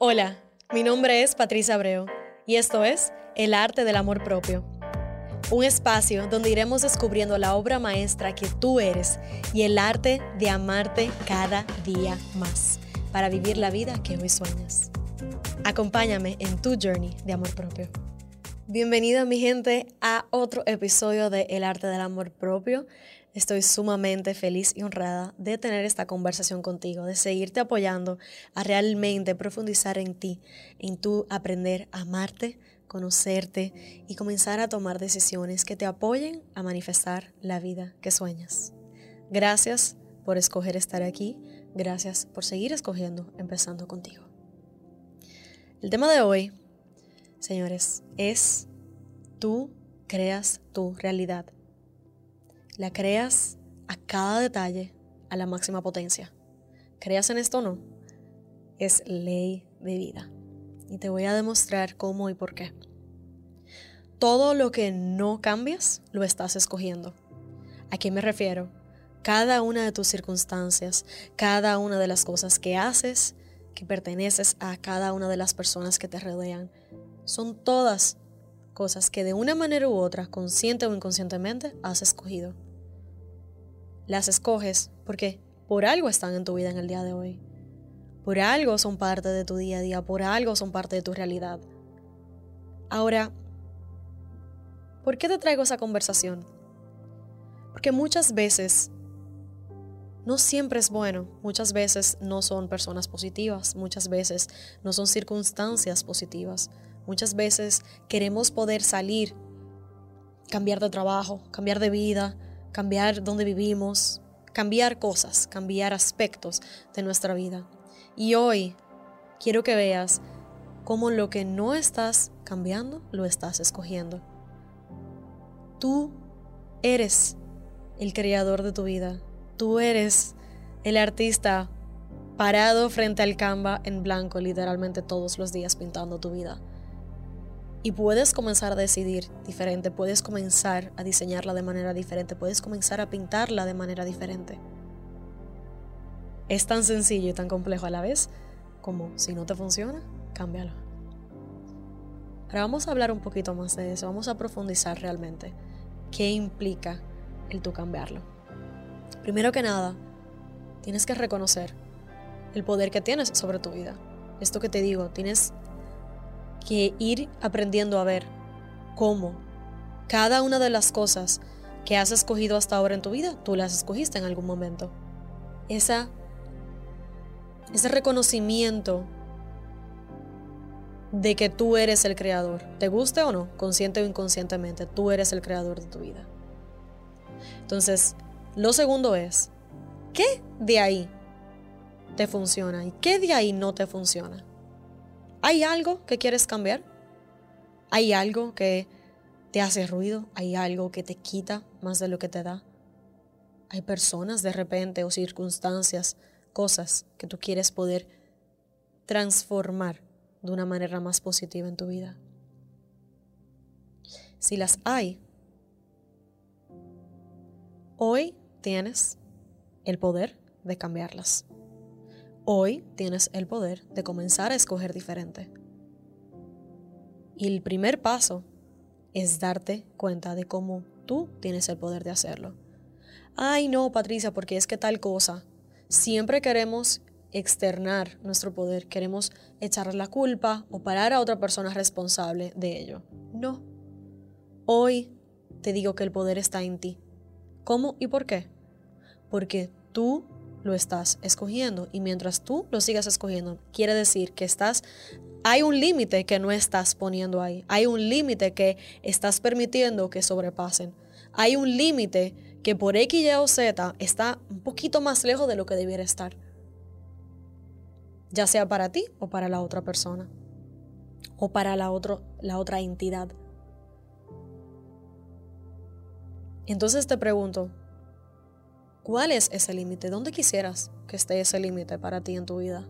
Hola, mi nombre es Patricia Abreu y esto es El Arte del Amor Propio. Un espacio donde iremos descubriendo la obra maestra que tú eres y el arte de amarte cada día más para vivir la vida que hoy sueñas. Acompáñame en tu journey de amor propio. Bienvenida mi gente a otro episodio de El Arte del Amor Propio. Estoy sumamente feliz y honrada de tener esta conversación contigo, de seguirte apoyando a realmente profundizar en ti, en tu aprender a amarte, conocerte y comenzar a tomar decisiones que te apoyen a manifestar la vida que sueñas. Gracias por escoger estar aquí, gracias por seguir escogiendo, empezando contigo. El tema de hoy, señores, es tú creas tu realidad la creas a cada detalle a la máxima potencia. Creas en esto o no, es ley de vida. Y te voy a demostrar cómo y por qué. Todo lo que no cambias, lo estás escogiendo. ¿A qué me refiero? Cada una de tus circunstancias, cada una de las cosas que haces, que perteneces a cada una de las personas que te rodean, son todas cosas que de una manera u otra, consciente o inconscientemente, has escogido las escoges porque por algo están en tu vida en el día de hoy. Por algo son parte de tu día a día, por algo son parte de tu realidad. Ahora, ¿por qué te traigo esa conversación? Porque muchas veces no siempre es bueno, muchas veces no son personas positivas, muchas veces no son circunstancias positivas, muchas veces queremos poder salir, cambiar de trabajo, cambiar de vida, cambiar dónde vivimos, cambiar cosas, cambiar aspectos de nuestra vida. Y hoy quiero que veas cómo lo que no estás cambiando, lo estás escogiendo. Tú eres el creador de tu vida. Tú eres el artista parado frente al Canva en blanco literalmente todos los días pintando tu vida. Y puedes comenzar a decidir diferente, puedes comenzar a diseñarla de manera diferente, puedes comenzar a pintarla de manera diferente. Es tan sencillo y tan complejo a la vez como si no te funciona, cámbialo. Ahora vamos a hablar un poquito más de eso, vamos a profundizar realmente qué implica el tú cambiarlo. Primero que nada, tienes que reconocer el poder que tienes sobre tu vida. Esto que te digo, tienes que ir aprendiendo a ver cómo cada una de las cosas que has escogido hasta ahora en tu vida, tú las escogiste en algún momento. Esa, ese reconocimiento de que tú eres el creador, te guste o no, consciente o inconscientemente, tú eres el creador de tu vida. Entonces, lo segundo es, ¿qué de ahí te funciona y qué de ahí no te funciona? ¿Hay algo que quieres cambiar? ¿Hay algo que te hace ruido? ¿Hay algo que te quita más de lo que te da? ¿Hay personas de repente o circunstancias, cosas que tú quieres poder transformar de una manera más positiva en tu vida? Si las hay, hoy tienes el poder de cambiarlas. Hoy tienes el poder de comenzar a escoger diferente. Y el primer paso es darte cuenta de cómo tú tienes el poder de hacerlo. Ay, no, Patricia, porque es que tal cosa. Siempre queremos externar nuestro poder, queremos echarle la culpa o parar a otra persona responsable de ello. No. Hoy te digo que el poder está en ti. ¿Cómo y por qué? Porque tú lo estás escogiendo y mientras tú lo sigas escogiendo, quiere decir que estás hay un límite que no estás poniendo ahí. Hay un límite que estás permitiendo que sobrepasen. Hay un límite que por X, Y o Z está un poquito más lejos de lo que debiera estar. Ya sea para ti o para la otra persona. O para la, otro, la otra entidad. Entonces te pregunto, ¿Cuál es ese límite? ¿Dónde quisieras que esté ese límite para ti en tu vida?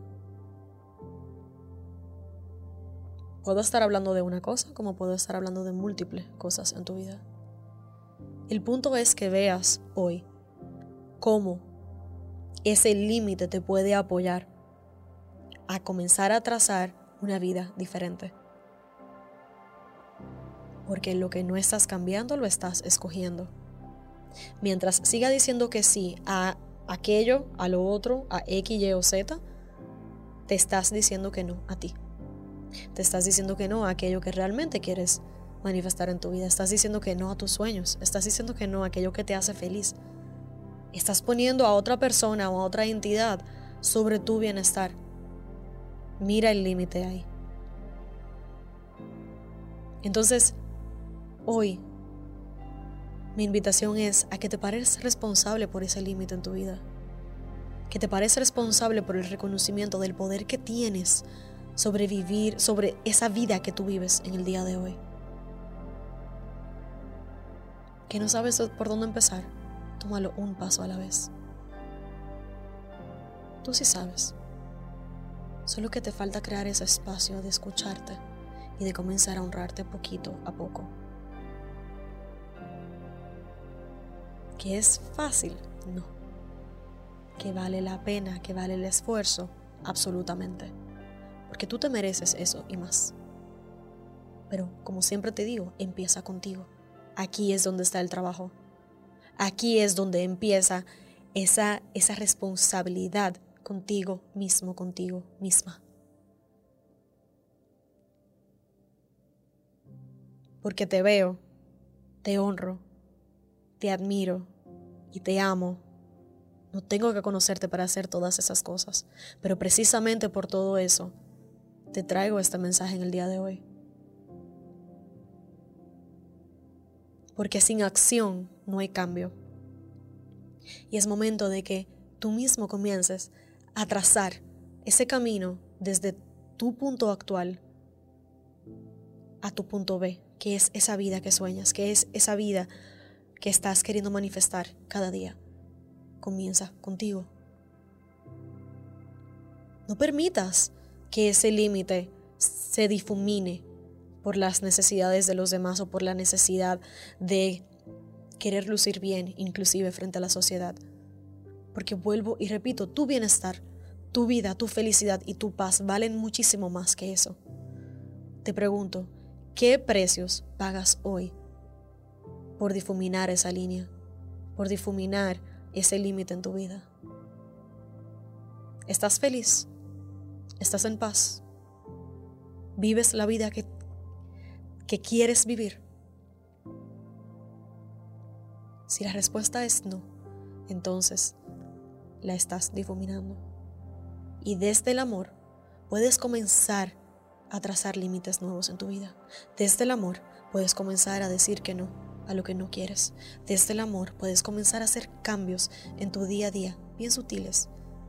Puedo estar hablando de una cosa como puedo estar hablando de múltiples cosas en tu vida. El punto es que veas hoy cómo ese límite te puede apoyar a comenzar a trazar una vida diferente. Porque lo que no estás cambiando lo estás escogiendo. Mientras siga diciendo que sí a aquello, a lo otro, a X, Y o Z, te estás diciendo que no a ti. Te estás diciendo que no a aquello que realmente quieres manifestar en tu vida. Estás diciendo que no a tus sueños. Estás diciendo que no a aquello que te hace feliz. Estás poniendo a otra persona o a otra entidad sobre tu bienestar. Mira el límite ahí. Entonces, hoy, mi invitación es a que te pares responsable por ese límite en tu vida. Que te pares responsable por el reconocimiento del poder que tienes sobre vivir, sobre esa vida que tú vives en el día de hoy. Que no sabes por dónde empezar, tómalo un paso a la vez. Tú sí sabes. Solo que te falta crear ese espacio de escucharte y de comenzar a honrarte poquito a poco. ¿Que es fácil? No. ¿Que vale la pena? ¿Que vale el esfuerzo? Absolutamente. Porque tú te mereces eso y más. Pero, como siempre te digo, empieza contigo. Aquí es donde está el trabajo. Aquí es donde empieza esa, esa responsabilidad contigo mismo, contigo misma. Porque te veo, te honro, te admiro y te amo. No tengo que conocerte para hacer todas esas cosas, pero precisamente por todo eso te traigo este mensaje en el día de hoy. Porque sin acción no hay cambio. Y es momento de que tú mismo comiences a trazar ese camino desde tu punto actual a tu punto B, que es esa vida que sueñas, que es esa vida que estás queriendo manifestar cada día. Comienza contigo. No permitas que ese límite se difumine por las necesidades de los demás o por la necesidad de querer lucir bien, inclusive frente a la sociedad. Porque vuelvo y repito, tu bienestar, tu vida, tu felicidad y tu paz valen muchísimo más que eso. Te pregunto, ¿qué precios pagas hoy por difuminar esa línea, por difuminar ese límite en tu vida? ¿Estás feliz? ¿Estás en paz? ¿Vives la vida que, que quieres vivir? Si la respuesta es no, entonces la estás difuminando. Y desde el amor puedes comenzar a trazar límites nuevos en tu vida. Desde el amor puedes comenzar a decir que no a lo que no quieres. Desde el amor puedes comenzar a hacer cambios en tu día a día, bien sutiles,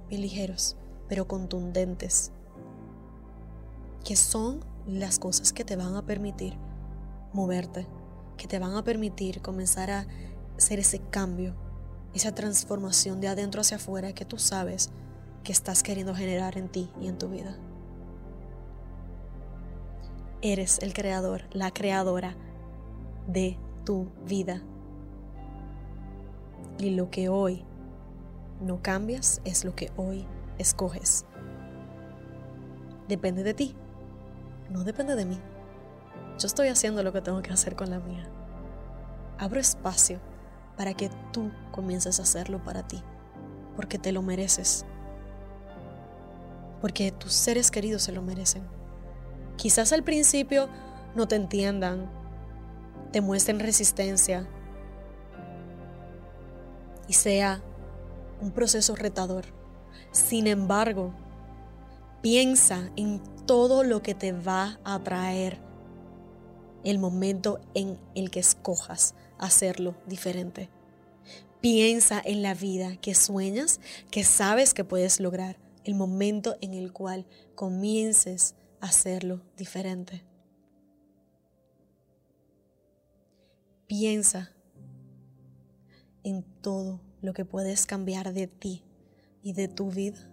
bien ligeros, pero contundentes, que son las cosas que te van a permitir moverte, que te van a permitir comenzar a hacer ese cambio esa transformación de adentro hacia afuera que tú sabes que estás queriendo generar en ti y en tu vida. Eres el creador, la creadora de tu vida. Y lo que hoy no cambias es lo que hoy escoges. Depende de ti, no depende de mí. Yo estoy haciendo lo que tengo que hacer con la mía. Abro espacio para que tú comiences a hacerlo para ti, porque te lo mereces, porque tus seres queridos se lo merecen. Quizás al principio no te entiendan, te muestren resistencia y sea un proceso retador. Sin embargo, piensa en todo lo que te va a traer el momento en el que escojas hacerlo diferente. Piensa en la vida que sueñas, que sabes que puedes lograr, el momento en el cual comiences a hacerlo diferente. Piensa en todo lo que puedes cambiar de ti y de tu vida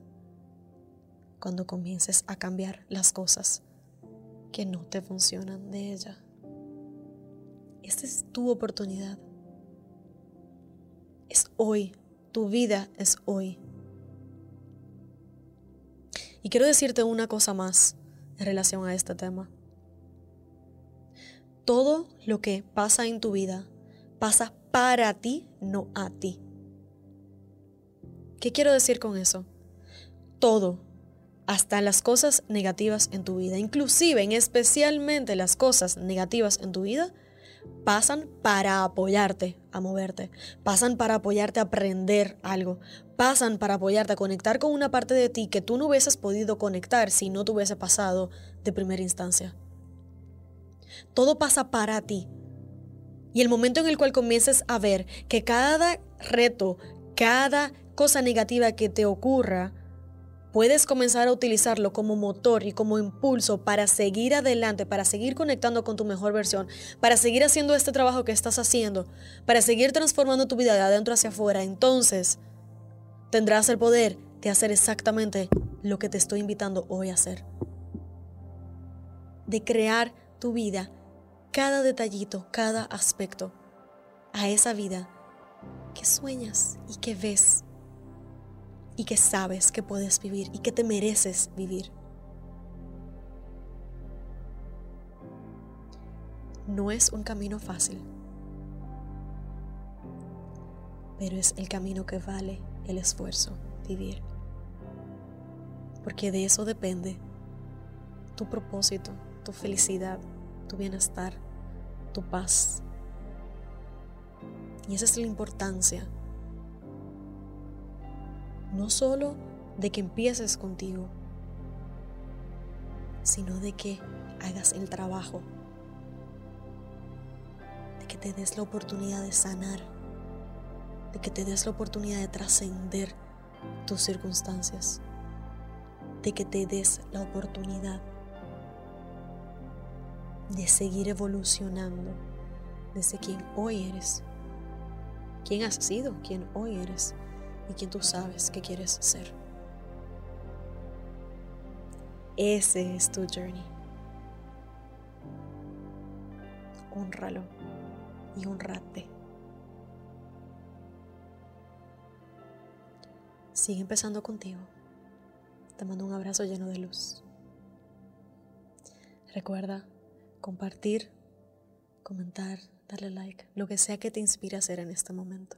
cuando comiences a cambiar las cosas que no te funcionan de ella. Esta es tu oportunidad. Es hoy. Tu vida es hoy. Y quiero decirte una cosa más en relación a este tema. Todo lo que pasa en tu vida pasa para ti, no a ti. ¿Qué quiero decir con eso? Todo, hasta las cosas negativas en tu vida, inclusive, en especialmente las cosas negativas en tu vida, pasan para apoyarte a moverte, pasan para apoyarte a aprender algo, pasan para apoyarte a conectar con una parte de ti que tú no hubieses podido conectar si no te pasado de primera instancia. Todo pasa para ti. Y el momento en el cual comiences a ver que cada reto, cada cosa negativa que te ocurra, puedes comenzar a utilizarlo como motor y como impulso para seguir adelante, para seguir conectando con tu mejor versión, para seguir haciendo este trabajo que estás haciendo, para seguir transformando tu vida de adentro hacia afuera, entonces tendrás el poder de hacer exactamente lo que te estoy invitando hoy a hacer. De crear tu vida, cada detallito, cada aspecto, a esa vida que sueñas y que ves y que sabes que puedes vivir y que te mereces vivir. No es un camino fácil, pero es el camino que vale el esfuerzo vivir. Porque de eso depende tu propósito, tu felicidad, tu bienestar, tu paz. Y esa es la importancia no solo de que empieces contigo, sino de que hagas el trabajo, de que te des la oportunidad de sanar, de que te des la oportunidad de trascender tus circunstancias, de que te des la oportunidad de seguir evolucionando desde quien hoy eres, quién has sido, quién hoy eres y quien tú sabes que quieres ser. Ese es tu journey. Honralo y honrate. Sigue empezando contigo. Te mando un abrazo lleno de luz. Recuerda compartir, comentar, darle like, lo que sea que te inspire a hacer en este momento.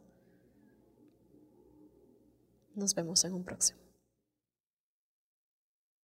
Nos vemos en un próximo.